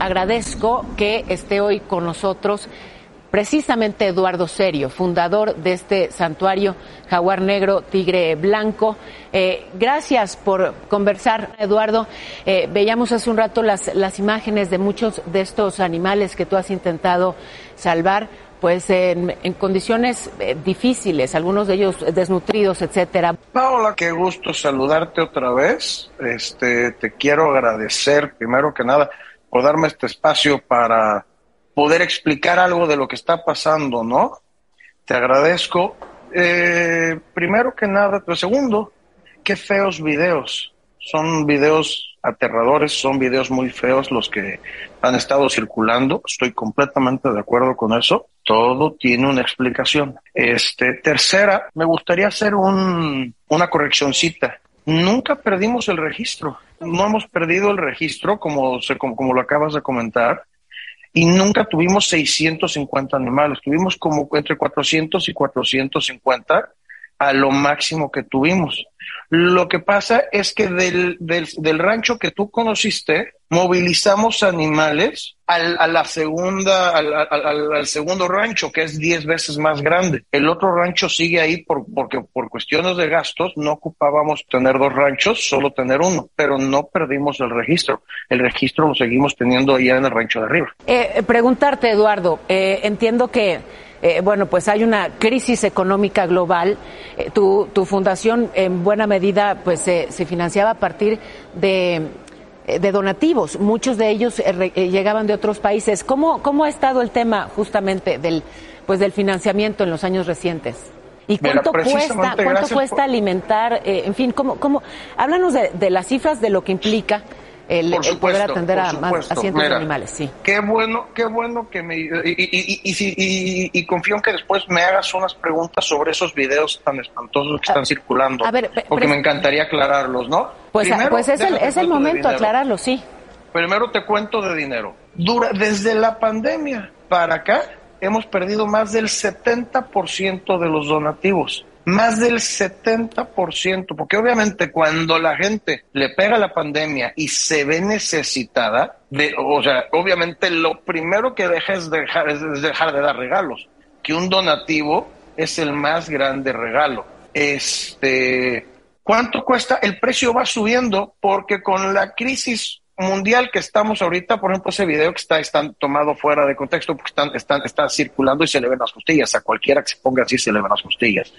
Agradezco que esté hoy con nosotros precisamente Eduardo Serio, fundador de este santuario Jaguar Negro, Tigre Blanco. Eh, gracias por conversar, Eduardo. Eh, veíamos hace un rato las, las imágenes de muchos de estos animales que tú has intentado salvar pues en, condiciones eh, difíciles, algunos de ellos desnutridos, etcétera. Paola, qué gusto saludarte otra vez. Este, te quiero agradecer primero que nada por darme este espacio para poder explicar algo de lo que está pasando, ¿no? Te agradezco. Eh, primero que nada, pero segundo, qué feos videos. Son videos aterradores, son videos muy feos los que han estado circulando. Estoy completamente de acuerdo con eso. Todo tiene una explicación. Este, tercera, me gustaría hacer un, una correccioncita. Nunca perdimos el registro. No hemos perdido el registro, como, como, como, lo acabas de comentar, y nunca tuvimos 650 animales, tuvimos como entre 400 y 450 a lo máximo que tuvimos. Lo que pasa es que del, del, rancho que tú conociste, movilizamos animales al, a la segunda, al, al, al, segundo rancho, que es 10 veces más grande. El otro rancho sigue ahí por, porque por cuestiones de gastos no ocupábamos tener dos ranchos, solo tener uno, pero no perdimos el registro. El registro lo seguimos teniendo allá en el rancho de arriba. Eh, preguntarte, Eduardo, eh, entiendo que eh, bueno, pues hay una crisis económica global. Eh, tu, tu, fundación en buena medida pues se financiaba a partir de, eh, de donativos. Muchos de ellos eh, llegaban de otros países. ¿Cómo, ¿Cómo ha estado el tema justamente del, pues, del financiamiento en los años recientes? ¿Y cuánto Mira, cuesta, cuánto cuesta por... alimentar? en fin, ¿cómo, cómo? háblanos de, de las cifras de lo que implica el, por supuesto, el poder atender a, supuesto. a, cientos Mira, de animales, sí. Qué bueno, qué bueno que me... Y, y, y, y, confío en que después me hagas unas preguntas sobre esos videos tan espantosos que están circulando. A ver, porque me encantaría aclararlos, ¿no? Pues, Primero, pues es, el, es el momento de aclararlo, sí. Primero te cuento de dinero. Dura, desde la pandemia para acá hemos perdido más del 70% de los donativos más del 70%, porque obviamente cuando la gente le pega la pandemia y se ve necesitada, de, o sea, obviamente lo primero que deja es dejar, es dejar de dar regalos, que un donativo es el más grande regalo. Este, ¿cuánto cuesta? El precio va subiendo porque con la crisis mundial que estamos ahorita, por ejemplo, ese video que está, está tomado fuera de contexto porque están, están, está circulando y se le ven las costillas. A cualquiera que se ponga así se le ven las costillas.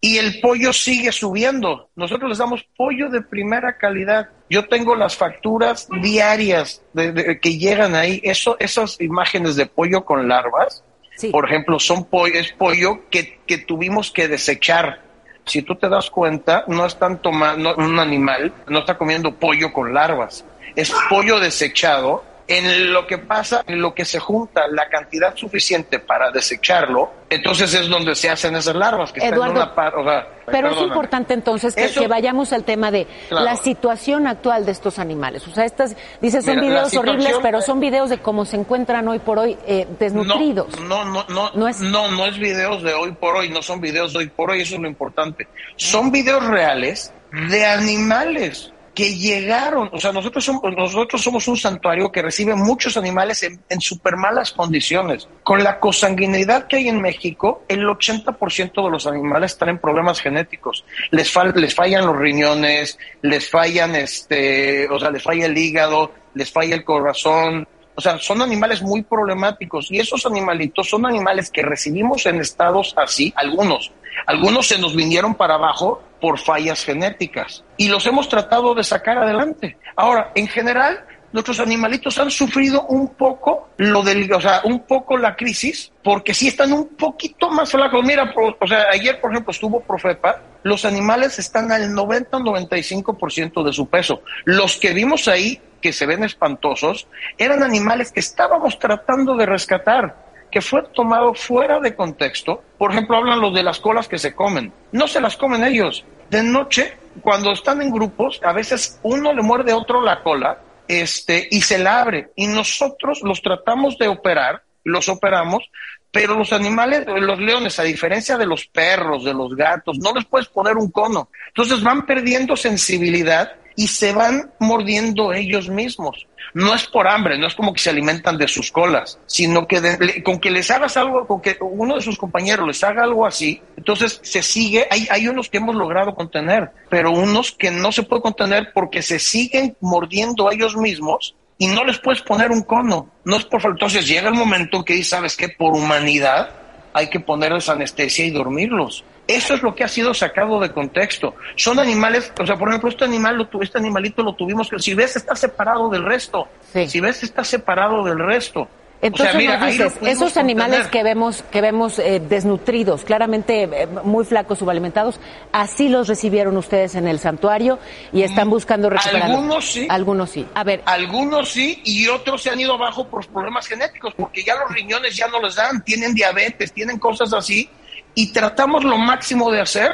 Y el pollo sigue subiendo. Nosotros les damos pollo de primera calidad. Yo tengo las facturas diarias de, de, que llegan ahí. Eso, esas imágenes de pollo con larvas, sí. por ejemplo, son pollo, es pollo que, que tuvimos que desechar si tú te das cuenta, no están tomando, un animal no está comiendo pollo con larvas es pollo desechado. En lo que pasa, en lo que se junta la cantidad suficiente para desecharlo, entonces es donde se hacen esas larvas que Eduardo, están en una par, o sea, Pero perdóname. es importante entonces que, Eso, que, vayamos al tema de claro. la situación actual de estos animales. O sea, estas, dices, son Mira, videos horribles, pero son videos de cómo se encuentran hoy por hoy eh, desnutridos. No, no, no, no, es... no, no es videos de hoy por hoy, no son videos de hoy por hoy, eso es lo importante. Son videos reales de animales que llegaron, o sea, nosotros somos, nosotros somos un santuario que recibe muchos animales en, en súper malas condiciones. Con la consanguinidad que hay en México, el 80% de los animales están en problemas genéticos. Les, fal, les fallan los riñones, les fallan, este, o sea, les falla el hígado, les falla el corazón, o sea, son animales muy problemáticos y esos animalitos son animales que recibimos en estados así, algunos. Algunos se nos vinieron para abajo por fallas genéticas y los hemos tratado de sacar adelante. Ahora, en general, nuestros animalitos han sufrido un poco lo del, o sea, un poco la crisis, porque sí están un poquito más flacos. Mira, o sea, ayer, por ejemplo, estuvo Profepa, los animales están al 90 o 95% de su peso. Los que vimos ahí, que se ven espantosos, eran animales que estábamos tratando de rescatar que fue tomado fuera de contexto. Por ejemplo, hablan los de las colas que se comen. No se las comen ellos. De noche, cuando están en grupos, a veces uno le muerde a otro la cola este, y se la abre. Y nosotros los tratamos de operar, los operamos, pero los animales, los leones, a diferencia de los perros, de los gatos, no les puedes poner un cono. Entonces van perdiendo sensibilidad y se van mordiendo ellos mismos. No es por hambre, no es como que se alimentan de sus colas, sino que con que les hagas algo, con que uno de sus compañeros les haga algo así, entonces se sigue, hay, hay unos que hemos logrado contener, pero unos que no se puede contener porque se siguen mordiendo ellos mismos y no les puedes poner un cono. No es por Entonces llega el momento que sabes que por humanidad hay que ponerles anestesia y dormirlos. Eso es lo que ha sido sacado de contexto. Son animales, o sea, por ejemplo, este animal, lo, este animalito lo tuvimos que, si ves, está separado del resto. Si ves, está separado del resto. Entonces, dices, esos animales que vemos, que vemos eh, desnutridos, claramente eh, muy flacos, subalimentados, así los recibieron ustedes en el santuario y están mm, buscando recuperar. Algunos sí. Algunos sí. A ver. Algunos sí y otros se han ido abajo por problemas genéticos, porque ya los riñones ya no les dan, tienen diabetes, tienen cosas así y tratamos lo máximo de hacer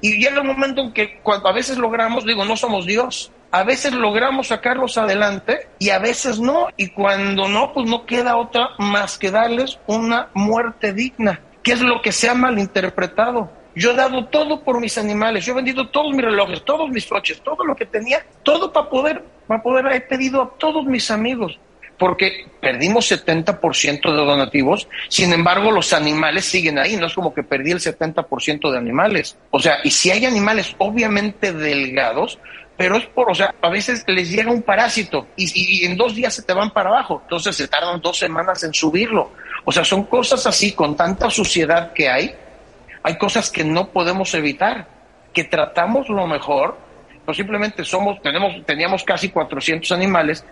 y llega el momento en que cuando a veces logramos, digo, no somos Dios, a veces logramos sacarlos adelante y a veces no, y cuando no, pues no queda otra más que darles una muerte digna, que es lo que se ha malinterpretado. Yo he dado todo por mis animales, yo he vendido todos mis relojes, todos mis coches, todo lo que tenía, todo para poder, para poder, he pedido a todos mis amigos porque perdimos 70% de donativos, sin embargo los animales siguen ahí, no es como que perdí el 70% de animales. O sea, y si hay animales obviamente delgados, pero es por, o sea, a veces les llega un parásito y, en dos días se te van para abajo, entonces se tardan dos semanas en subirlo. O sea, son cosas así, con tanta suciedad que hay, hay cosas que no podemos evitar, que tratamos lo mejor, pero simplemente somos, tenemos, teníamos casi 400 animales,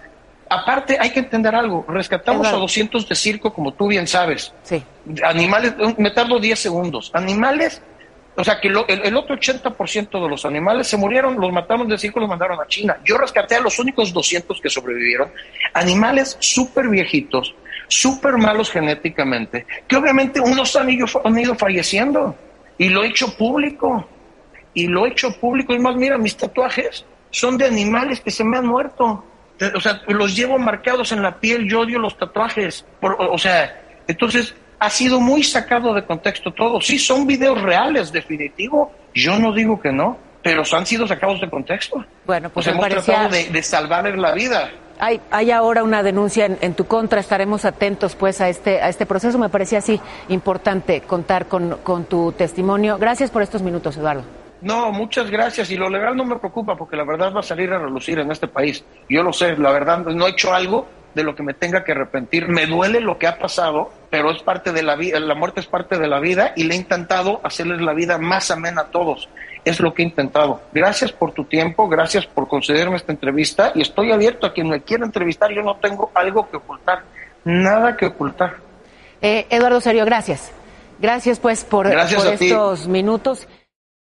Aparte, hay que entender algo. Rescatamos a 200 de circo, como tú bien sabes. Sí. Animales, me tardo 10 segundos. Animales, o sea, que el, otro 80% de los animales se murieron, los mataron de circo, los mandaron a China. Yo rescaté a los únicos 200 que sobrevivieron. Animales súper viejitos, súper malos genéticamente, que obviamente unos han ido, han ido falleciendo. Y lo he hecho público. Y lo he hecho público. Y más, mira, mis tatuajes son de animales que se me han muerto o sea, los llevo marcados en la piel, yo odio los tatuajes. o, sea, entonces ha sido muy sacado de contexto todo. Sí, son videos reales, definitivo. Yo no digo que no, pero han sido sacados de contexto. Bueno, pues, hemos tratado de, de salvarles la vida. Hay, hay ahora una denuncia en, tu contra, estaremos atentos pues a este, a este proceso. Me parecía así importante contar con, con tu testimonio. Gracias por estos minutos, Eduardo. No, muchas gracias. Y lo legal no me preocupa porque la verdad va a salir a relucir en este país. Yo lo sé, la verdad no he hecho algo de lo que me tenga que arrepentir. Me duele lo que ha pasado, pero es parte de la vida, la muerte es parte de la vida y le he intentado hacerles la vida más amena a todos. Es lo que he intentado. Gracias por tu tiempo, gracias por concederme esta entrevista y estoy abierto a quien me quiera entrevistar. Yo no tengo algo que ocultar, nada que ocultar. Eh, Eduardo Serio, gracias. Gracias pues por, por estos minutos.